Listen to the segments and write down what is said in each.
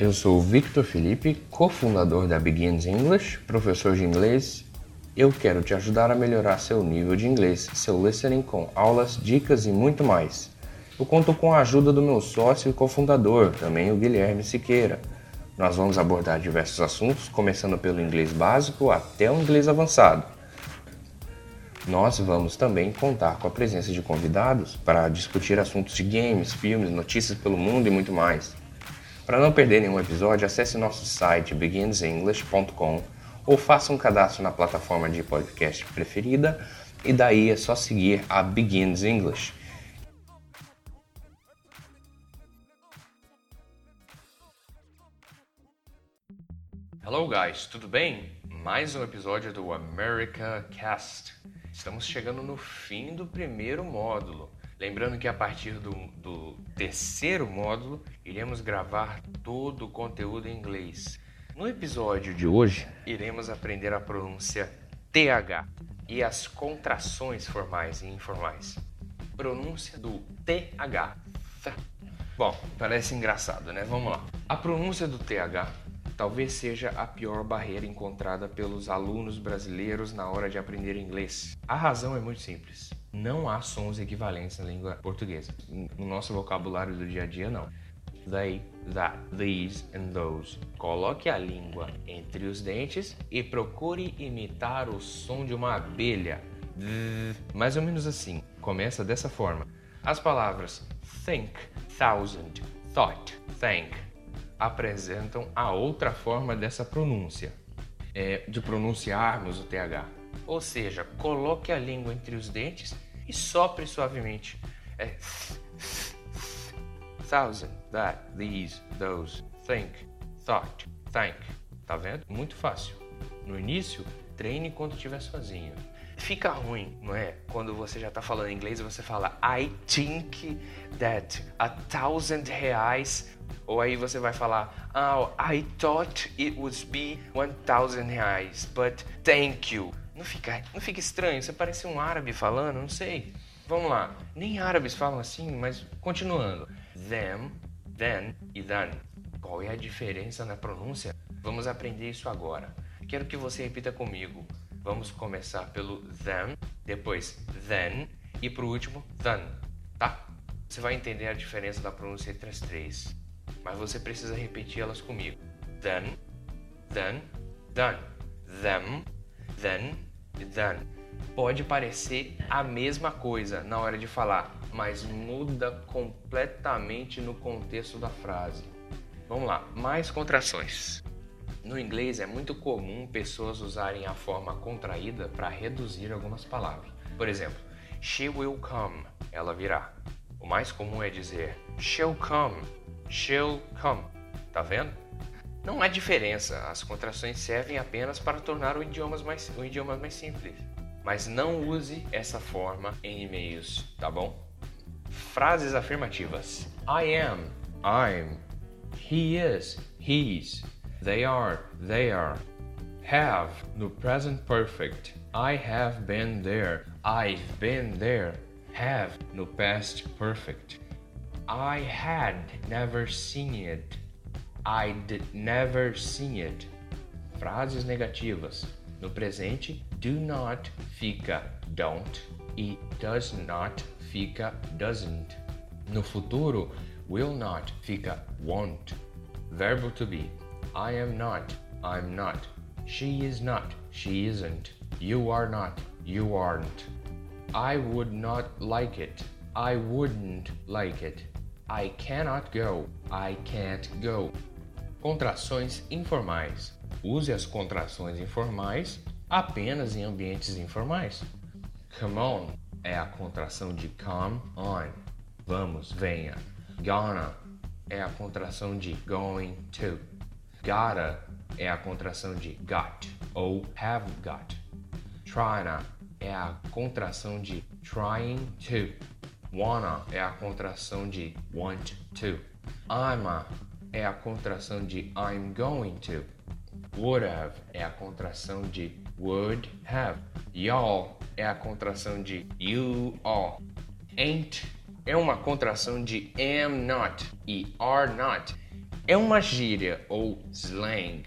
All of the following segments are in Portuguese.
Eu sou o Victor Felipe, cofundador da Begins English, professor de inglês. Eu quero te ajudar a melhorar seu nível de inglês, seu listening com aulas, dicas e muito mais. Eu conto com a ajuda do meu sócio e cofundador, também o Guilherme Siqueira. Nós vamos abordar diversos assuntos, começando pelo inglês básico até o inglês avançado. Nós vamos também contar com a presença de convidados para discutir assuntos de games, filmes, notícias pelo mundo e muito mais. Para não perder nenhum episódio, acesse nosso site beginsenglish.com ou faça um cadastro na plataforma de podcast preferida e daí é só seguir a Begins English. Hello guys, tudo bem? Mais um episódio do America Cast. Estamos chegando no fim do primeiro módulo. Lembrando que a partir do, do terceiro módulo iremos gravar todo o conteúdo em inglês. No episódio de hoje, iremos aprender a pronúncia TH e as contrações formais e informais. Pronúncia do TH. Bom, parece engraçado, né? Vamos lá. A pronúncia do TH talvez seja a pior barreira encontrada pelos alunos brasileiros na hora de aprender inglês. A razão é muito simples. Não há sons equivalentes na língua portuguesa. No nosso vocabulário do dia a dia, não. They, that, these and those. Coloque a língua entre os dentes e procure imitar o som de uma abelha. Mais ou menos assim. Começa dessa forma. As palavras think, thousand, thought, thank apresentam a outra forma dessa pronúncia, é, de pronunciarmos o TH. Ou seja, coloque a língua entre os dentes e sopre suavemente. É thousand, that, these, those, think, thought, thank. Tá vendo? Muito fácil. No início, treine quando estiver sozinho. Fica ruim, não é? Quando você já está falando inglês você fala I think that a thousand reais ou aí você vai falar, oh, I thought it would be 1000 reais, but thank you. Não fica, não fica estranho? Você parece um árabe falando? Não sei. Vamos lá. Nem árabes falam assim, mas continuando. Them, then e then. Qual é a diferença na pronúncia? Vamos aprender isso agora. Quero que você repita comigo. Vamos começar pelo them, depois then e por último then, tá? Você vai entender a diferença da pronúncia entre as três mas você precisa repetir elas comigo. Then, then, then. Them, then e then. Pode parecer a mesma coisa na hora de falar, mas muda completamente no contexto da frase. Vamos lá, mais contrações. No inglês é muito comum pessoas usarem a forma contraída para reduzir algumas palavras. Por exemplo, she will come, ela virá. O mais comum é dizer she'll come, she'll come. Tá vendo? Não há diferença, as contrações servem apenas para tornar o idioma mais, o idioma mais simples. Mas não use essa forma em e-mails, tá bom? Frases afirmativas: I am, I'm, he is, he's, they are, they are. Have no present perfect. I have been there, I've been there. Have no past perfect. I had never seen it. I'd never seen it. Frases negativas. No presente, do not fica don't e does not fica doesn't. No futuro, will not fica won't. Verbo to be. I am not, I'm not. She is not, she isn't. You are not, you aren't. I would not like it. I wouldn't like it. I cannot go. I can't go. Contrações informais. Use as contrações informais apenas em ambientes informais. Come on é a contração de come on. Vamos, venha. Gonna é a contração de going to. Gotta é a contração de got ou have got. Tryna é a contração de trying to. Wanna é a contração de want to. I'ma é a contração de I'm going to. Would have é a contração de would have. Y'all é a contração de you all. Ain't é uma contração de am not e are not. É uma gíria ou slang.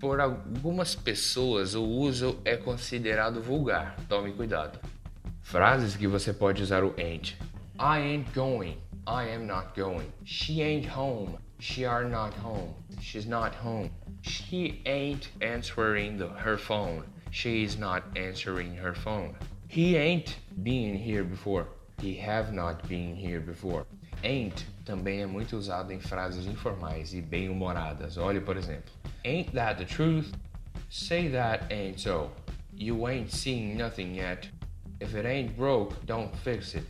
Por algumas pessoas, o uso é considerado vulgar. Tome cuidado. Frases que você pode usar o ain't. I ain't going. I am not going. She ain't home. She are not home. She's not home. She ain't answering the, her phone. She is not answering her phone. He ain't been here before. He have not been here before. Ain't também é muito usado em frases informais e bem-humoradas. Olhe, por exemplo, Ain't that the truth? Say that ain't so. You ain't seen nothing yet. If it ain't broke, don't fix it.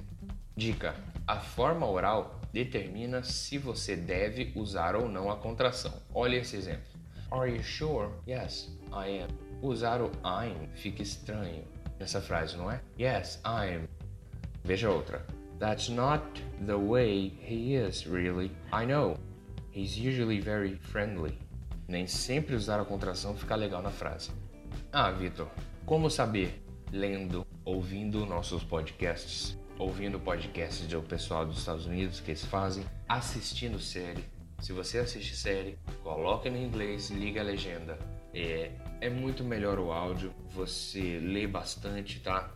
Dica: A forma oral determina se você deve usar ou não a contração. Olhe esse exemplo. Are you sure? Yes, I am. Usar o I'm fica estranho nessa frase, não é? Yes, I'm. Veja outra. That's not the way he is, really. I know. He's usually very friendly. Nem sempre usar a contração fica legal na frase. Ah, Vitor, como saber? Lendo, ouvindo nossos podcasts, ouvindo podcasts do pessoal dos Estados Unidos que eles fazem, assistindo série. Se você assiste série, coloque no inglês, liga a legenda. É, é muito melhor o áudio, você lê bastante, tá?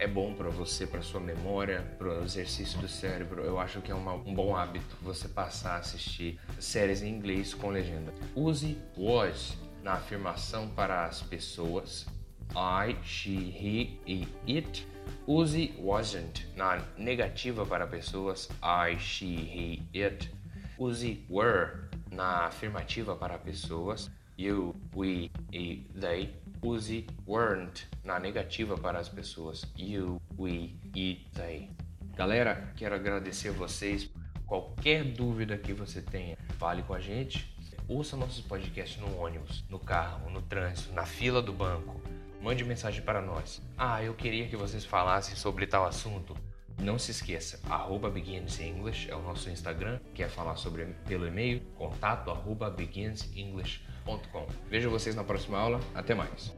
é bom para você, para sua memória, para o exercício do cérebro. Eu acho que é uma, um bom hábito você passar a assistir séries em inglês com legenda. Use was na afirmação para as pessoas. I, she, he e it. Use wasn't na negativa para pessoas. I, she, he, it. Use were na afirmativa para pessoas. You, we e they. Use weren't na negativa para as pessoas. You, we e they. Galera, quero agradecer vocês. Qualquer dúvida que você tenha, fale com a gente. Ouça nossos podcasts no ônibus, no carro, no trânsito, na fila do banco. Mande mensagem para nós. Ah, eu queria que vocês falassem sobre tal assunto. Não se esqueça, arroba beginsenglish é o nosso Instagram. Quer falar sobre pelo e-mail? Contato arroba. Vejo vocês na próxima aula. Até mais.